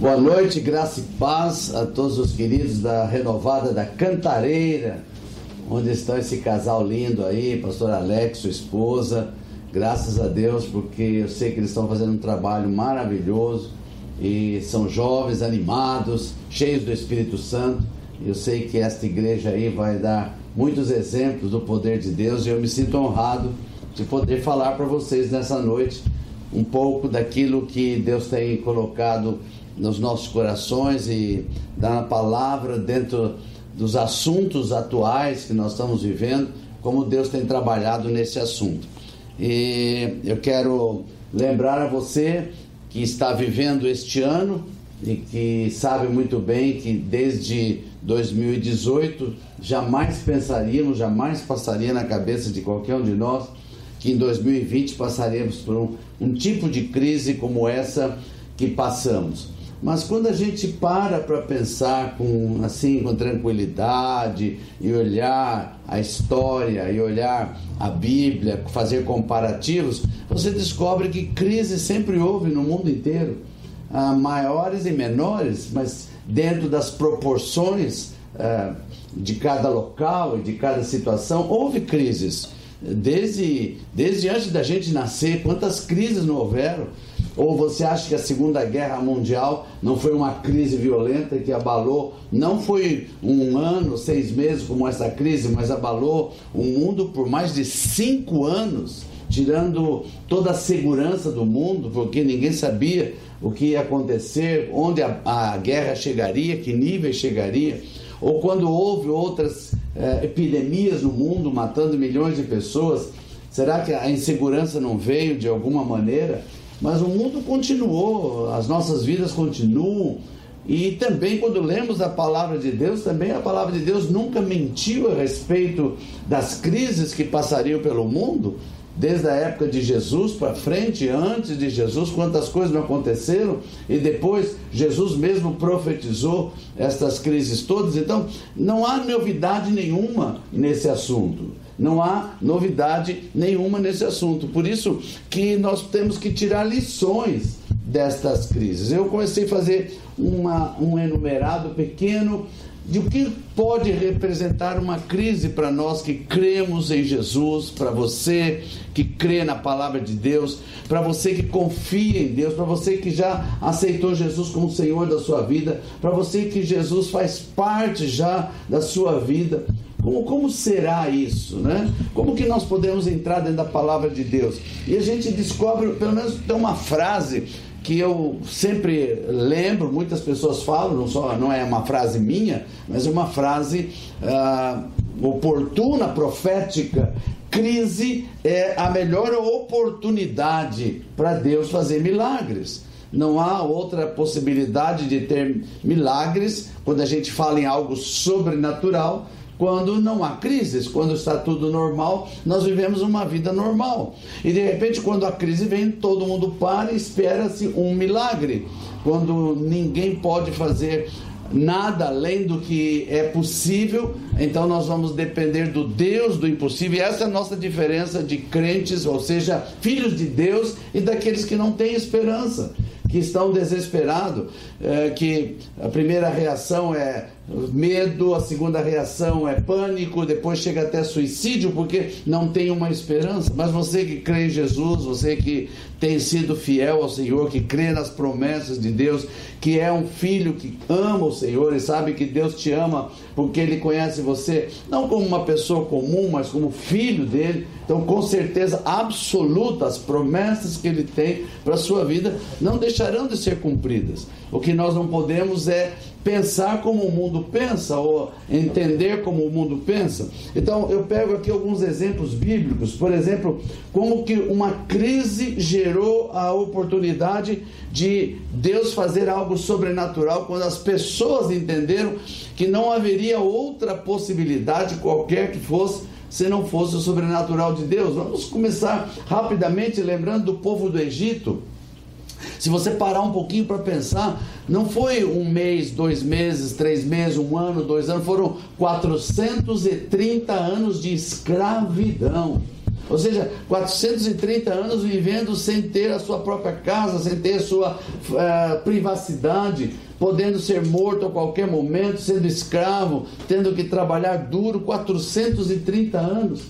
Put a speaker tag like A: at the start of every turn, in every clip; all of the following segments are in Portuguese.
A: Boa noite, graça e paz a todos os queridos da renovada da Cantareira, onde estão esse casal lindo aí, pastor Alex, sua esposa. Graças a Deus, porque eu sei que eles estão fazendo um trabalho maravilhoso e são jovens, animados, cheios do Espírito Santo. Eu sei que esta igreja aí vai dar muitos exemplos do poder de Deus e eu me sinto honrado de poder falar para vocês nessa noite um pouco daquilo que Deus tem colocado nos nossos corações e dar a palavra dentro dos assuntos atuais que nós estamos vivendo, como Deus tem trabalhado nesse assunto. E eu quero lembrar a você que está vivendo este ano e que sabe muito bem que desde 2018 jamais pensaríamos, jamais passaria na cabeça de qualquer um de nós que em 2020 passaríamos por um, um tipo de crise como essa que passamos. Mas quando a gente para para pensar com assim com tranquilidade e olhar a história e olhar a Bíblia, fazer comparativos, você descobre que crise sempre houve no mundo inteiro, ah, maiores e menores, mas dentro das proporções ah, de cada local e de cada situação houve crises. Desde, desde antes da gente nascer, quantas crises não houveram? Ou você acha que a Segunda Guerra Mundial não foi uma crise violenta que abalou, não foi um ano, seis meses como essa crise, mas abalou o mundo por mais de cinco anos, tirando toda a segurança do mundo, porque ninguém sabia o que ia acontecer, onde a, a guerra chegaria, que nível chegaria. Ou quando houve outras eh, epidemias no mundo matando milhões de pessoas, será que a insegurança não veio de alguma maneira? Mas o mundo continuou, as nossas vidas continuam. E também, quando lemos a palavra de Deus, também a palavra de Deus nunca mentiu a respeito das crises que passariam pelo mundo, desde a época de Jesus para frente, antes de Jesus, quantas coisas não aconteceram, e depois Jesus mesmo profetizou estas crises todas. Então, não há novidade nenhuma nesse assunto. Não há novidade nenhuma nesse assunto. Por isso que nós temos que tirar lições destas crises. Eu comecei a fazer uma, um enumerado pequeno de o que pode representar uma crise para nós que cremos em Jesus, para você que crê na palavra de Deus, para você que confia em Deus, para você que já aceitou Jesus como Senhor da sua vida, para você que Jesus faz parte já da sua vida. Como, como será isso, né? Como que nós podemos entrar dentro da palavra de Deus? E a gente descobre, pelo menos tem uma frase que eu sempre lembro, muitas pessoas falam, não, só, não é uma frase minha, mas é uma frase ah, oportuna, profética. Crise é a melhor oportunidade para Deus fazer milagres. Não há outra possibilidade de ter milagres quando a gente fala em algo sobrenatural quando não há crises, quando está tudo normal, nós vivemos uma vida normal. E de repente, quando a crise vem, todo mundo para e espera-se um milagre. Quando ninguém pode fazer nada além do que é possível, então nós vamos depender do Deus do impossível. E essa é a nossa diferença de crentes, ou seja, filhos de Deus e daqueles que não têm esperança, que estão desesperados, é, que a primeira reação é medo, a segunda reação é pânico, depois chega até suicídio porque não tem uma esperança. Mas você que crê em Jesus, você que tem sido fiel ao Senhor, que crê nas promessas de Deus, que é um filho que ama o Senhor e sabe que Deus te ama porque Ele conhece você, não como uma pessoa comum, mas como filho dele. Então, com certeza absoluta, as promessas que Ele tem para a sua vida não deixarão de ser cumpridas. O que nós não podemos é pensar como o mundo pensa ou entender como o mundo pensa. Então, eu pego aqui alguns exemplos bíblicos, por exemplo, como que uma crise gerou a oportunidade de Deus fazer algo sobrenatural quando as pessoas entenderam que não haveria outra possibilidade qualquer que fosse se não fosse o sobrenatural de Deus. Vamos começar rapidamente lembrando do povo do Egito. Se você parar um pouquinho para pensar, não foi um mês, dois meses, três meses, um ano, dois anos, foram 430 anos de escravidão. Ou seja, 430 anos vivendo sem ter a sua própria casa, sem ter a sua uh, privacidade, podendo ser morto a qualquer momento, sendo escravo, tendo que trabalhar duro 430 anos.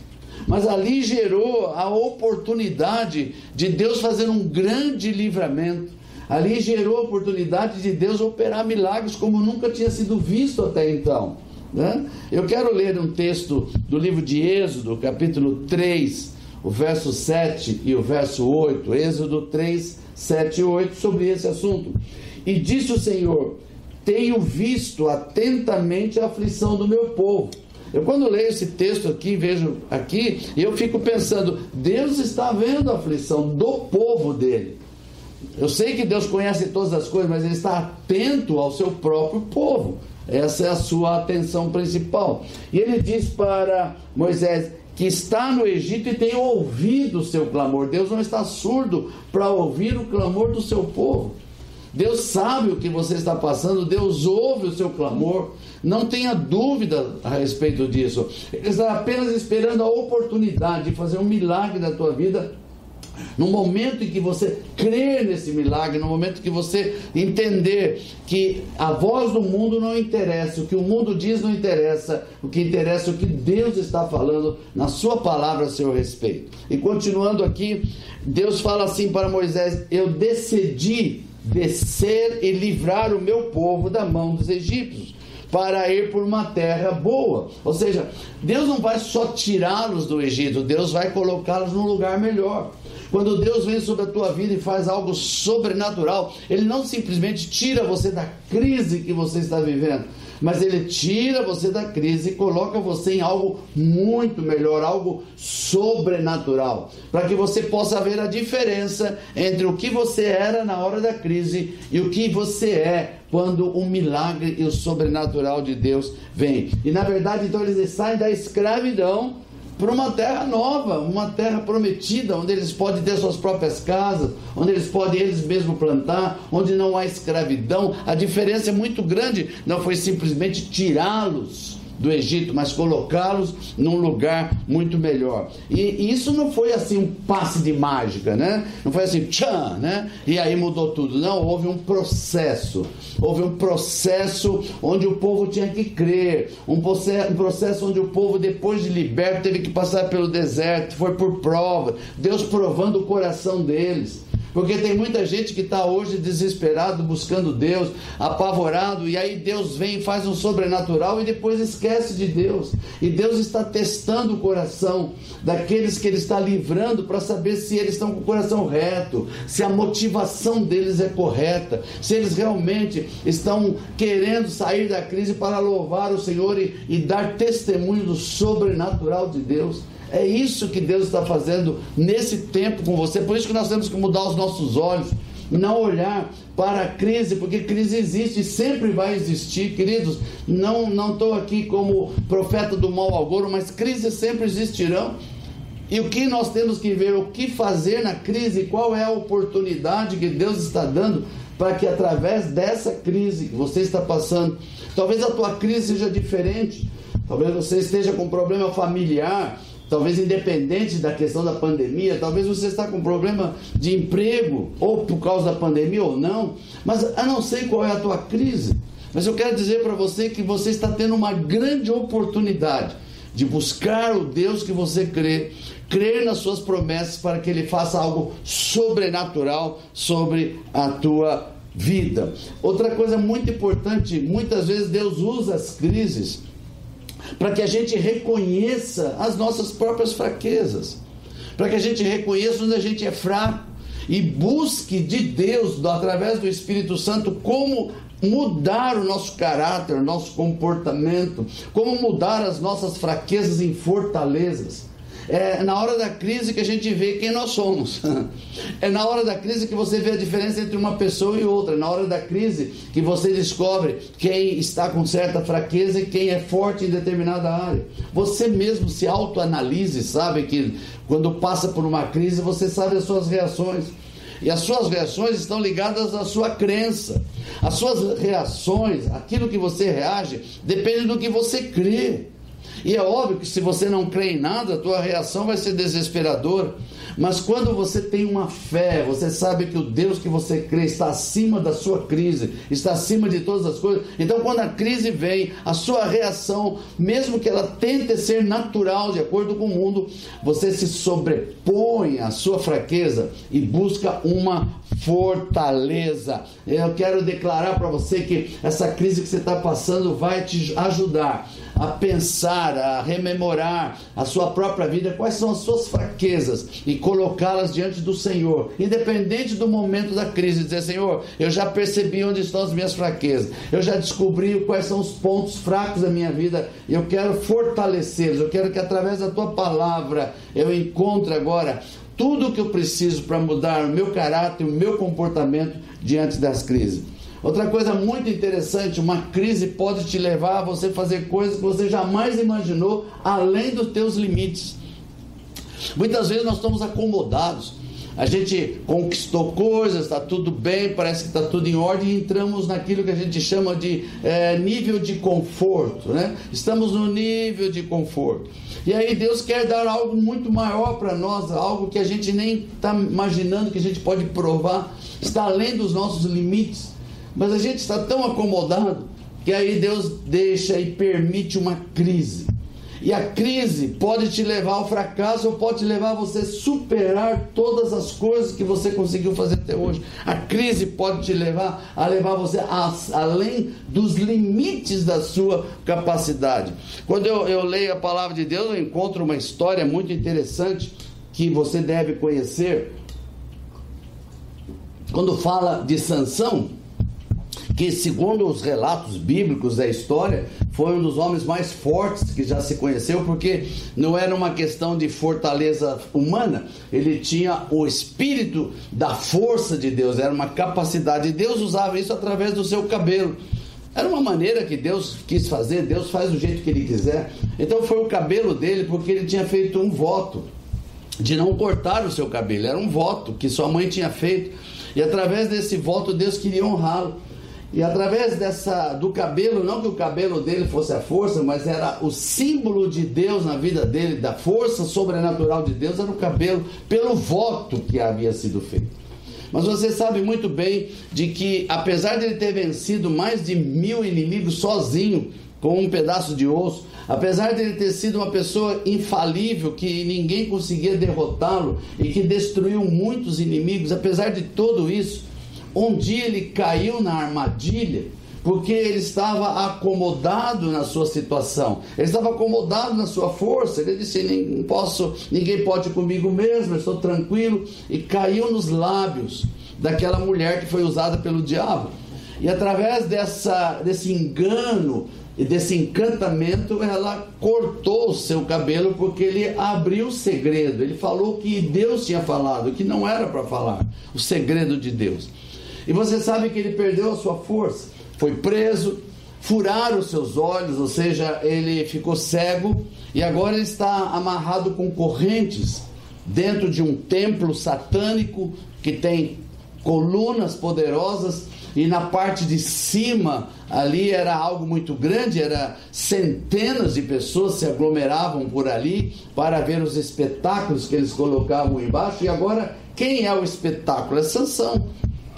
A: Mas ali gerou a oportunidade de Deus fazer um grande livramento. Ali gerou a oportunidade de Deus operar milagres como nunca tinha sido visto até então. Né? Eu quero ler um texto do livro de Êxodo, capítulo 3, o verso 7 e o verso 8. Êxodo 3, 7 e 8, sobre esse assunto. E disse o Senhor: Tenho visto atentamente a aflição do meu povo. Eu, quando leio esse texto aqui, vejo aqui, eu fico pensando: Deus está vendo a aflição do povo dele. Eu sei que Deus conhece todas as coisas, mas Ele está atento ao seu próprio povo. Essa é a sua atenção principal. E ele diz para Moisés que está no Egito e tem ouvido o seu clamor. Deus não está surdo para ouvir o clamor do seu povo. Deus sabe o que você está passando, Deus ouve o seu clamor. Não tenha dúvida a respeito disso. Ele está apenas esperando a oportunidade de fazer um milagre na tua vida no momento em que você crer nesse milagre, no momento que você entender que a voz do mundo não interessa, o que o mundo diz não interessa, o que interessa é o que Deus está falando na sua palavra a seu respeito. E continuando aqui, Deus fala assim para Moisés: Eu decidi descer e livrar o meu povo da mão dos egípcios para ir por uma terra boa. Ou seja, Deus não vai só tirá-los do Egito, Deus vai colocá-los num lugar melhor. Quando Deus vem sobre a tua vida e faz algo sobrenatural, Ele não simplesmente tira você da crise que você está vivendo, mas Ele tira você da crise e coloca você em algo muito melhor, algo sobrenatural, para que você possa ver a diferença entre o que você era na hora da crise e o que você é quando o milagre e o sobrenatural de Deus vem. E na verdade, então eles saem da escravidão para uma terra nova, uma terra prometida, onde eles podem ter suas próprias casas, onde eles podem eles mesmos plantar, onde não há escravidão. A diferença é muito grande, não foi simplesmente tirá-los do Egito, mas colocá-los num lugar muito melhor. E, isso não foi assim um passe de mágica, né? Não foi assim, tchan, né? E aí mudou tudo. Não, houve um processo. Houve um processo onde o povo tinha que crer. Um processo, onde o povo, depois de liberto, teve que passar pelo deserto, foi por prova. Deus provando o coração deles. Porque tem muita gente que está hoje desesperado, buscando Deus, apavorado, e aí Deus vem e faz um sobrenatural e depois esquece de Deus. E Deus está testando o coração daqueles que Ele está livrando para saber se eles estão com o coração reto, se a motivação deles é correta, se eles realmente estão querendo sair da crise para louvar o Senhor e, e dar testemunho do sobrenatural de Deus. É isso que Deus está fazendo nesse tempo com você. Por isso que nós temos que mudar os nossos olhos, não olhar para a crise, porque crise existe e sempre vai existir, queridos. Não não estou aqui como profeta do mal agouro, mas crises sempre existirão. E o que nós temos que ver, o que fazer na crise, qual é a oportunidade que Deus está dando para que através dessa crise que você está passando, talvez a tua crise seja diferente, talvez você esteja com um problema familiar, talvez independente da questão da pandemia, talvez você está com problema de emprego, ou por causa da pandemia ou não, mas eu não sei qual é a tua crise. Mas eu quero dizer para você que você está tendo uma grande oportunidade de buscar o Deus que você crê, crer nas suas promessas para que ele faça algo sobrenatural sobre a tua vida. Outra coisa muito importante, muitas vezes Deus usa as crises para que a gente reconheça as nossas próprias fraquezas, para que a gente reconheça onde a gente é fraco e busque de Deus, através do Espírito Santo, como mudar o nosso caráter, o nosso comportamento, como mudar as nossas fraquezas em fortalezas. É na hora da crise que a gente vê quem nós somos. É na hora da crise que você vê a diferença entre uma pessoa e outra. É na hora da crise que você descobre quem está com certa fraqueza e quem é forte em determinada área. Você mesmo se autoanalise, sabe que quando passa por uma crise você sabe as suas reações. E as suas reações estão ligadas à sua crença. As suas reações, aquilo que você reage, depende do que você crê. E é óbvio que se você não crê em nada, a tua reação vai ser desesperadora. Mas quando você tem uma fé, você sabe que o Deus que você crê está acima da sua crise, está acima de todas as coisas. Então, quando a crise vem, a sua reação, mesmo que ela tente ser natural, de acordo com o mundo, você se sobrepõe à sua fraqueza e busca uma fortaleza. Eu quero declarar para você que essa crise que você está passando vai te ajudar a pensar, a rememorar a sua própria vida, quais são as suas fraquezas e colocá-las diante do Senhor, independente do momento da crise, dizer: Senhor, eu já percebi onde estão as minhas fraquezas, eu já descobri quais são os pontos fracos da minha vida, eu quero fortalecê-los, eu quero que através da tua palavra eu encontre agora tudo o que eu preciso para mudar o meu caráter, o meu comportamento diante das crises. Outra coisa muito interessante, uma crise pode te levar a você fazer coisas que você jamais imaginou, além dos teus limites. Muitas vezes nós estamos acomodados. A gente conquistou coisas, está tudo bem, parece que está tudo em ordem e entramos naquilo que a gente chama de é, nível de conforto, né? Estamos no nível de conforto. E aí Deus quer dar algo muito maior para nós, algo que a gente nem está imaginando que a gente pode provar, está além dos nossos limites. Mas a gente está tão acomodado que aí Deus deixa e permite uma crise. E a crise pode te levar ao fracasso ou pode levar você a superar todas as coisas que você conseguiu fazer até hoje. A crise pode te levar a levar você a, além dos limites da sua capacidade. Quando eu, eu leio a palavra de Deus, eu encontro uma história muito interessante que você deve conhecer. Quando fala de Sansão, que, segundo os relatos bíblicos da história, foi um dos homens mais fortes que já se conheceu, porque não era uma questão de fortaleza humana, ele tinha o espírito da força de Deus, era uma capacidade. Deus usava isso através do seu cabelo. Era uma maneira que Deus quis fazer, Deus faz do jeito que ele quiser. Então foi o cabelo dele, porque ele tinha feito um voto de não cortar o seu cabelo. Era um voto que sua mãe tinha feito. E através desse voto, Deus queria honrá-lo. E através dessa do cabelo, não que o cabelo dele fosse a força, mas era o símbolo de Deus na vida dele, da força sobrenatural de Deus, era o cabelo, pelo voto que havia sido feito. Mas você sabe muito bem de que, apesar de ele ter vencido mais de mil inimigos sozinho, com um pedaço de osso, apesar de ele ter sido uma pessoa infalível, que ninguém conseguia derrotá-lo e que destruiu muitos inimigos, apesar de tudo isso, um dia ele caiu na armadilha porque ele estava acomodado na sua situação, ele estava acomodado na sua força. Ele disse: não posso, ninguém pode comigo mesmo, estou tranquilo. E caiu nos lábios daquela mulher que foi usada pelo diabo. E através dessa, desse engano e desse encantamento, ela cortou o seu cabelo porque ele abriu o segredo. Ele falou que Deus tinha falado, que não era para falar, o segredo de Deus. E você sabe que ele perdeu a sua força, foi preso, furaram os seus olhos, ou seja, ele ficou cego e agora ele está amarrado com correntes dentro de um templo satânico que tem colunas poderosas e na parte de cima ali era algo muito grande, era centenas de pessoas se aglomeravam por ali para ver os espetáculos que eles colocavam embaixo. E agora quem é o espetáculo? É Sansão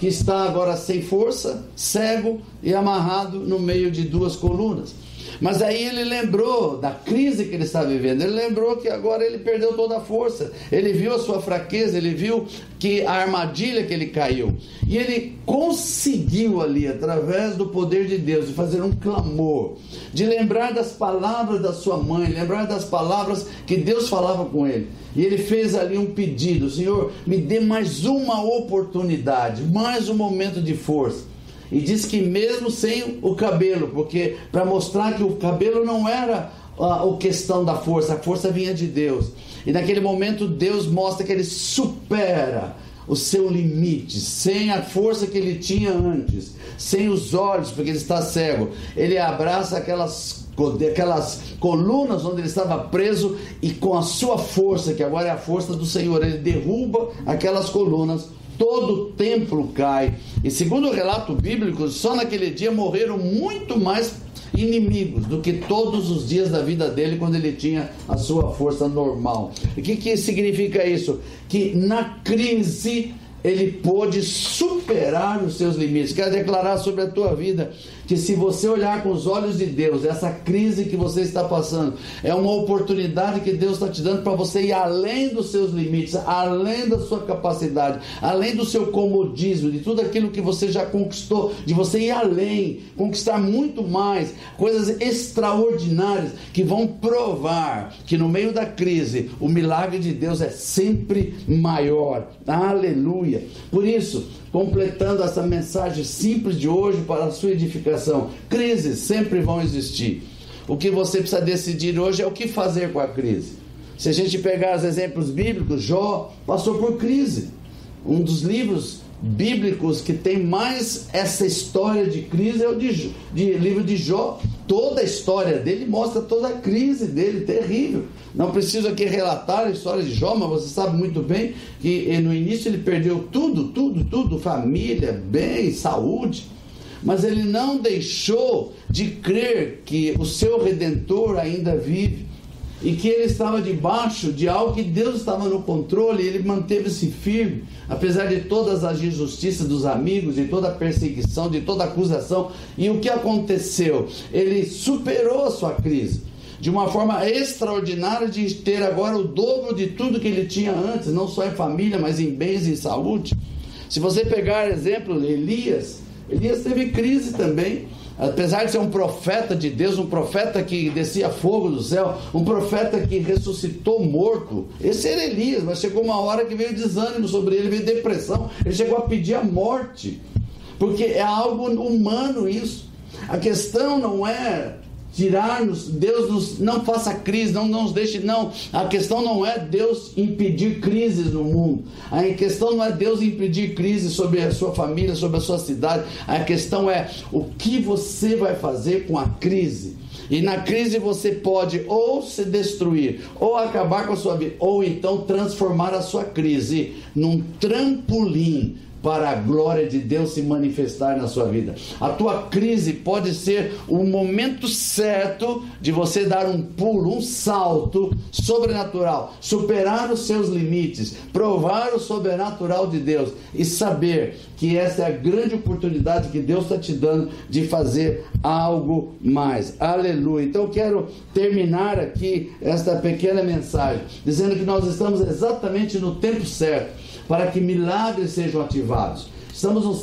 A: que está agora sem força, cego e amarrado no meio de duas colunas. Mas aí ele lembrou da crise que ele está vivendo, ele lembrou que agora ele perdeu toda a força, ele viu a sua fraqueza, ele viu que a armadilha que ele caiu, e ele conseguiu ali, através do poder de Deus, de fazer um clamor, de lembrar das palavras da sua mãe, lembrar das palavras que Deus falava com ele. E ele fez ali um pedido: Senhor, me dê mais uma oportunidade, mais um momento de força. E diz que mesmo sem o cabelo, porque para mostrar que o cabelo não era a, a questão da força, a força vinha de Deus. E naquele momento Deus mostra que ele supera o seu limite, sem a força que ele tinha antes, sem os olhos, porque ele está cego. Ele abraça aquelas, aquelas colunas onde ele estava preso e com a sua força, que agora é a força do Senhor, ele derruba aquelas colunas todo o templo cai. E segundo o relato bíblico, só naquele dia morreram muito mais inimigos do que todos os dias da vida dele quando ele tinha a sua força normal. O que, que significa isso? Que na crise ele pôde superar os seus limites. Quero declarar sobre a tua vida que se você olhar com os olhos de Deus, essa crise que você está passando é uma oportunidade que Deus está te dando para você ir além dos seus limites, além da sua capacidade, além do seu comodismo, de tudo aquilo que você já conquistou, de você ir além, conquistar muito mais, coisas extraordinárias que vão provar que no meio da crise o milagre de Deus é sempre maior. Aleluia. Por isso, completando essa mensagem simples de hoje para a sua edificação. Crises sempre vão existir. O que você precisa decidir hoje é o que fazer com a crise. Se a gente pegar os exemplos bíblicos, Jó passou por crise. Um dos livros bíblicos que tem mais essa história de crise é o de, de livro de Jó. Toda a história dele mostra toda a crise dele, terrível. Não preciso aqui relatar a história de Jó, mas você sabe muito bem que no início ele perdeu tudo, tudo, tudo: família, bem, saúde. Mas ele não deixou de crer que o seu redentor ainda vive e que ele estava debaixo de algo que Deus estava no controle, e ele manteve-se firme, apesar de todas as injustiças dos amigos, de toda a perseguição, de toda a acusação. E o que aconteceu? Ele superou a sua crise de uma forma extraordinária de ter agora o dobro de tudo que ele tinha antes, não só em família, mas em bens e saúde. Se você pegar exemplo Elias, Elias teve crise também. Apesar de ser um profeta de Deus, um profeta que descia fogo do céu, um profeta que ressuscitou morto, esse era Elias, mas chegou uma hora que veio desânimo sobre ele, veio depressão, ele chegou a pedir a morte, porque é algo humano isso. A questão não é tirar-nos, Deus nos, não faça crise, não, não nos deixe, não. A questão não é Deus impedir crises no mundo. A questão não é Deus impedir crises sobre a sua família, sobre a sua cidade. A questão é o que você vai fazer com a crise. E na crise você pode ou se destruir, ou acabar com a sua vida, ou então transformar a sua crise num trampolim para a glória de Deus se manifestar na sua vida. A tua crise pode ser o momento certo de você dar um pulo, um salto sobrenatural, superar os seus limites, provar o sobrenatural de Deus e saber que essa é a grande oportunidade que Deus está te dando de fazer algo mais. Aleluia. Então eu quero terminar aqui esta pequena mensagem dizendo que nós estamos exatamente no tempo certo para que milagres sejam ativados. Estamos no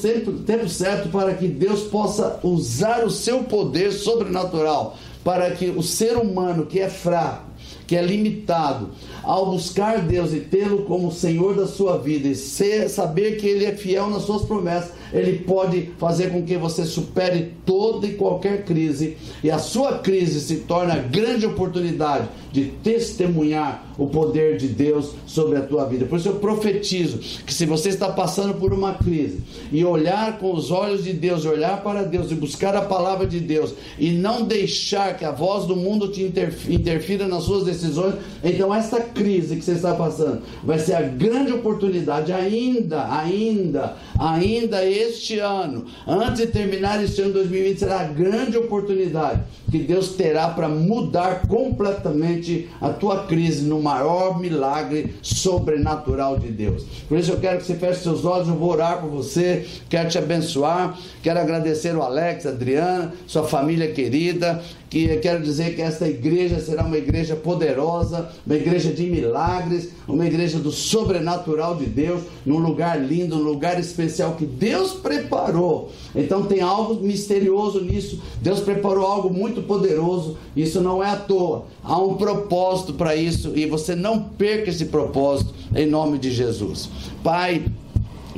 A: tempo certo para que Deus possa usar o seu poder sobrenatural para que o ser humano que é fraco, que é limitado, ao buscar Deus e tê-lo como Senhor da sua vida e ser, saber que Ele é fiel nas suas promessas, Ele pode fazer com que você supere toda e qualquer crise e a sua crise se torne a grande oportunidade de testemunhar o poder de Deus sobre a tua vida. Por isso eu profetizo que se você está passando por uma crise e olhar com os olhos de Deus, olhar para Deus e buscar a palavra de Deus e não deixar que a voz do mundo te interfira nas suas decisões, então esta crise que você está passando vai ser a grande oportunidade ainda, ainda, ainda este ano, antes de terminar este ano 2020, será a grande oportunidade que Deus terá para mudar completamente a tua crise no maior milagre sobrenatural de Deus. Por isso eu quero que você feche seus olhos, eu vou orar por você, quero te abençoar, quero agradecer o Alex, a Adriana, sua família querida, que quero dizer que esta igreja será uma igreja poderosa, uma igreja de milagres, uma igreja do sobrenatural de Deus, num lugar lindo, num lugar especial que Deus preparou. Então tem algo misterioso nisso. Deus preparou algo muito poderoso. Isso não é à toa. Há um propósito para isso e você não perca esse propósito em nome de Jesus. Pai,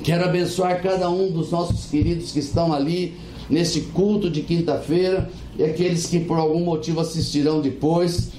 A: quero abençoar cada um dos nossos queridos que estão ali neste culto de quinta-feira e aqueles que por algum motivo assistirão depois.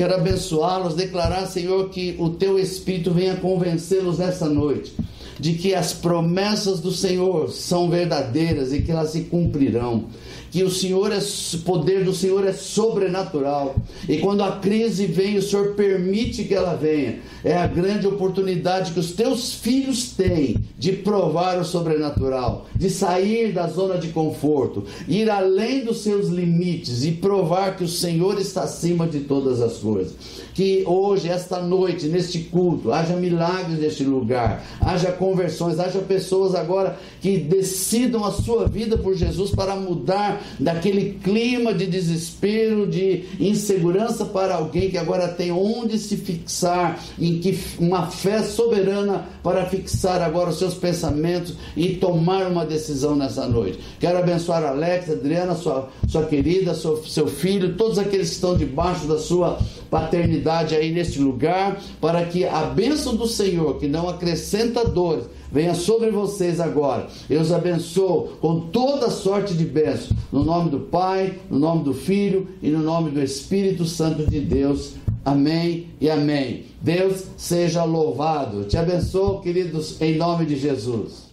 A: Quero abençoá-los, declarar, Senhor, que o teu Espírito venha convencê-los nessa noite de que as promessas do Senhor são verdadeiras e que elas se cumprirão que o Senhor é o poder do Senhor é sobrenatural. E quando a crise vem, o Senhor permite que ela venha. É a grande oportunidade que os teus filhos têm de provar o sobrenatural, de sair da zona de conforto, ir além dos seus limites e provar que o Senhor está acima de todas as coisas. Que hoje, esta noite, neste culto, haja milagres neste lugar, haja conversões, haja pessoas agora que decidam a sua vida por Jesus para mudar daquele clima de desespero, de insegurança para alguém que agora tem onde se fixar, em que uma fé soberana para fixar agora os seus pensamentos e tomar uma decisão nessa noite. Quero abençoar Alex, Adriana, sua, sua querida, seu, seu filho, todos aqueles que estão debaixo da sua paternidade aí neste lugar, para que a bênção do Senhor, que não acrescenta dores, venha sobre vocês agora. Eu os abençoo com toda sorte de bênçãos, no nome do Pai, no nome do Filho e no nome do Espírito Santo de Deus. Amém e amém. Deus seja louvado. Te abençoo, queridos, em nome de Jesus.